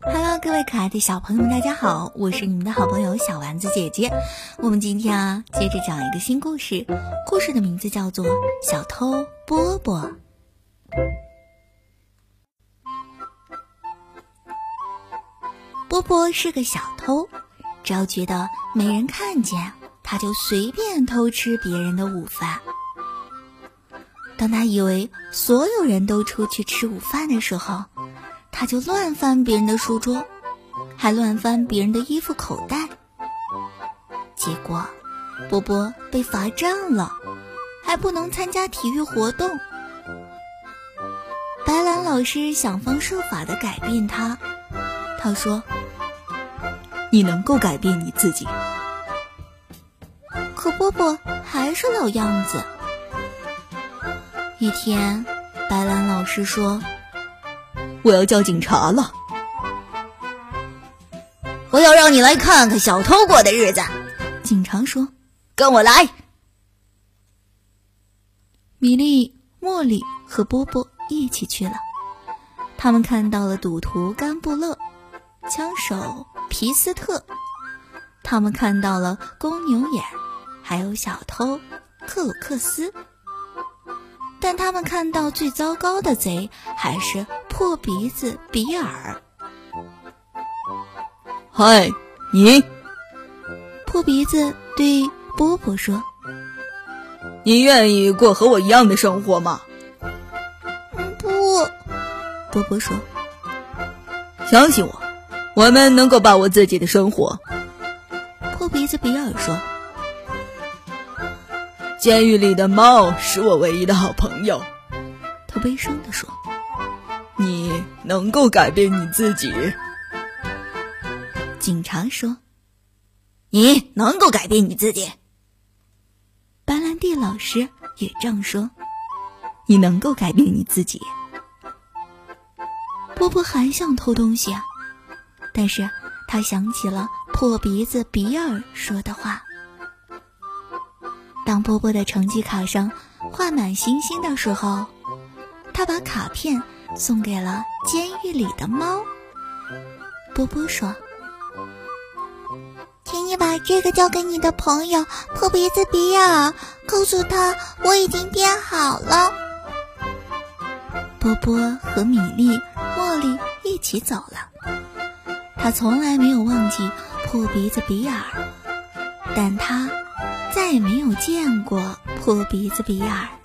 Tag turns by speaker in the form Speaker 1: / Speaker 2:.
Speaker 1: Hello，各位可爱的小朋友们，大家好，我是你们的好朋友小丸子姐姐。我们今天啊，接着讲一个新故事，故事的名字叫做《小偷波波》。波波是个小偷，只要觉得没人看见，他就随便偷吃别人的午饭。当他以为所有人都出去吃午饭的时候，他就乱翻别人的书桌，还乱翻别人的衣服口袋。结果，波波被罚站了，还不能参加体育活动。白兰老师想方设法的改变他，他说：“
Speaker 2: 你能够改变你自己。”
Speaker 1: 可波波还是老样子。一天，白兰老师说：“
Speaker 2: 我要叫警察了。
Speaker 3: 我要让你来看看小偷过的日子。”
Speaker 1: 警察说：“
Speaker 3: 跟我来。”
Speaker 1: 米莉、茉莉和波波一起去了。他们看到了赌徒甘布勒、枪手皮斯特，他们看到了公牛眼，还有小偷克鲁克斯。但他们看到最糟糕的贼还是破鼻子比尔。
Speaker 2: 嗨，你！
Speaker 1: 破鼻子对波波说：“
Speaker 2: 你愿意过和我一样的生活吗？”
Speaker 1: 不，波波说：“
Speaker 2: 相信我，我们能够把握自己的生活。”
Speaker 1: 破鼻子比尔说。
Speaker 2: 监狱里的猫是我唯一的好朋友，
Speaker 1: 他悲伤地说：“
Speaker 2: 你能够改变你自己。”
Speaker 1: 警察说：“
Speaker 3: 你能够改变你自己。”
Speaker 1: 白兰地老师也这样说：“
Speaker 2: 你能够改变你自己。”
Speaker 1: 波波还想偷东西，但是他想起了破鼻子比尔说的话。当波波的成绩卡上画满星星的时候，他把卡片送给了监狱里的猫。波波说：“
Speaker 4: 请你把这个交给你的朋友破鼻子比尔，告诉他我已经变好了。”
Speaker 1: 波波和米莉、茉莉一起走了。他从来没有忘记破鼻子比尔，但他。再也没有见过破鼻子比尔。